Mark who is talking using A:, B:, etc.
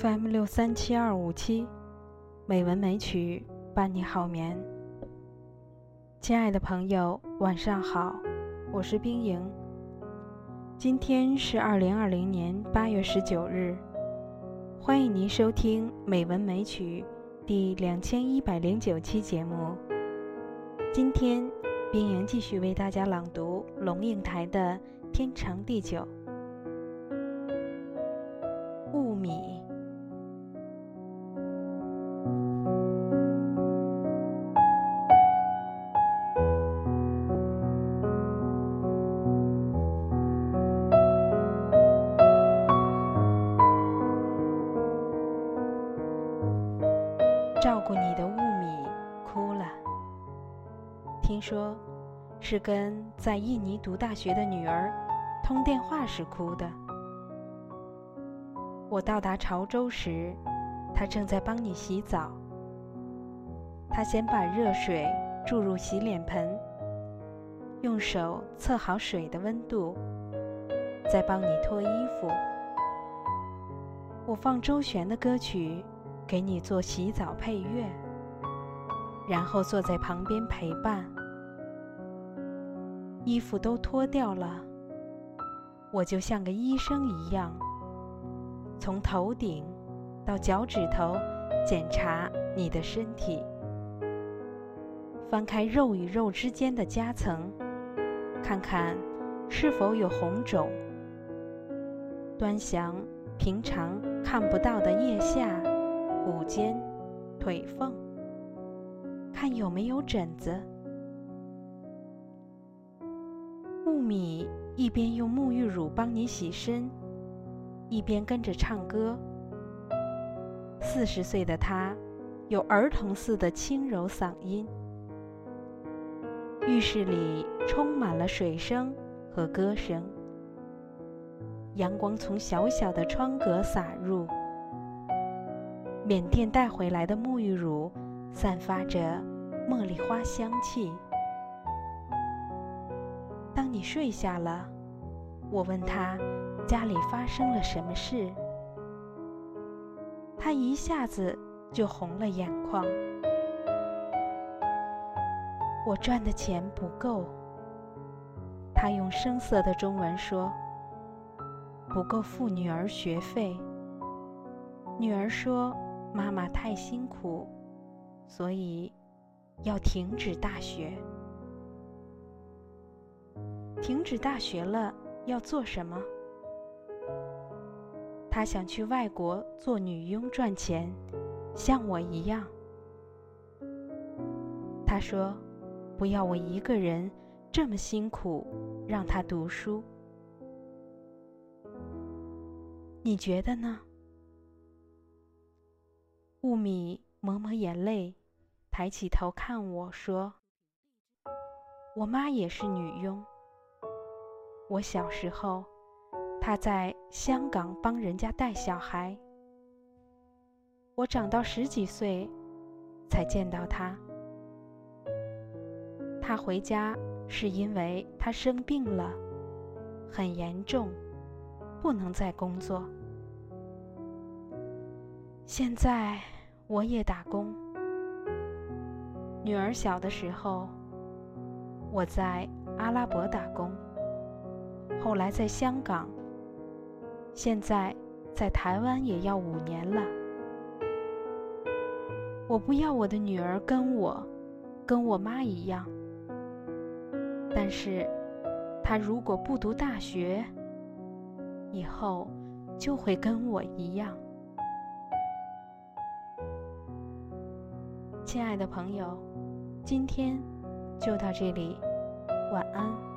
A: FM 六三七二五七，美文美曲伴你好眠。亲爱的朋友，晚上好，我是冰莹。今天是二零二零年八月十九日，欢迎您收听《美文美曲》第两千一百零九期节目。今天，冰莹继续为大家朗读龙应台的《天长地久》。雾米，照顾你的雾米哭了。听说，是跟在印尼读大学的女儿通电话时哭的。我到达潮州时，他正在帮你洗澡。他先把热水注入洗脸盆，用手测好水的温度，再帮你脱衣服。我放周璇的歌曲给你做洗澡配乐，然后坐在旁边陪伴。衣服都脱掉了，我就像个医生一样。从头顶到脚趾头检查你的身体，翻开肉与肉之间的夹层，看看是否有红肿；端详平常看不到的腋下、骨尖、腿缝，看有没有疹子。雾米一边用沐浴乳帮你洗身。一边跟着唱歌。四十岁的他，有儿童似的轻柔嗓音。浴室里充满了水声和歌声。阳光从小小的窗格洒入。缅甸带回来的沐浴乳散发着茉莉花香气。当你睡下了，我问他。家里发生了什么事？他一下子就红了眼眶。我赚的钱不够。他用生涩的中文说：“不够付女儿学费。”女儿说：“妈妈太辛苦，所以要停止大学。停止大学了，要做什么？”他想去外国做女佣赚钱，像我一样。他说：“不要我一个人这么辛苦，让他读书。”你觉得呢？雾米抹抹眼泪，抬起头看我说：“我妈也是女佣。我小时候。”她在香港帮人家带小孩，我长到十几岁才见到她。他回家是因为他生病了，很严重，不能再工作。现在我也打工。女儿小的时候，我在阿拉伯打工，后来在香港。现在在台湾也要五年了。我不要我的女儿跟我，跟我妈一样。但是，她如果不读大学，以后就会跟我一样。亲爱的朋友，今天就到这里，晚安。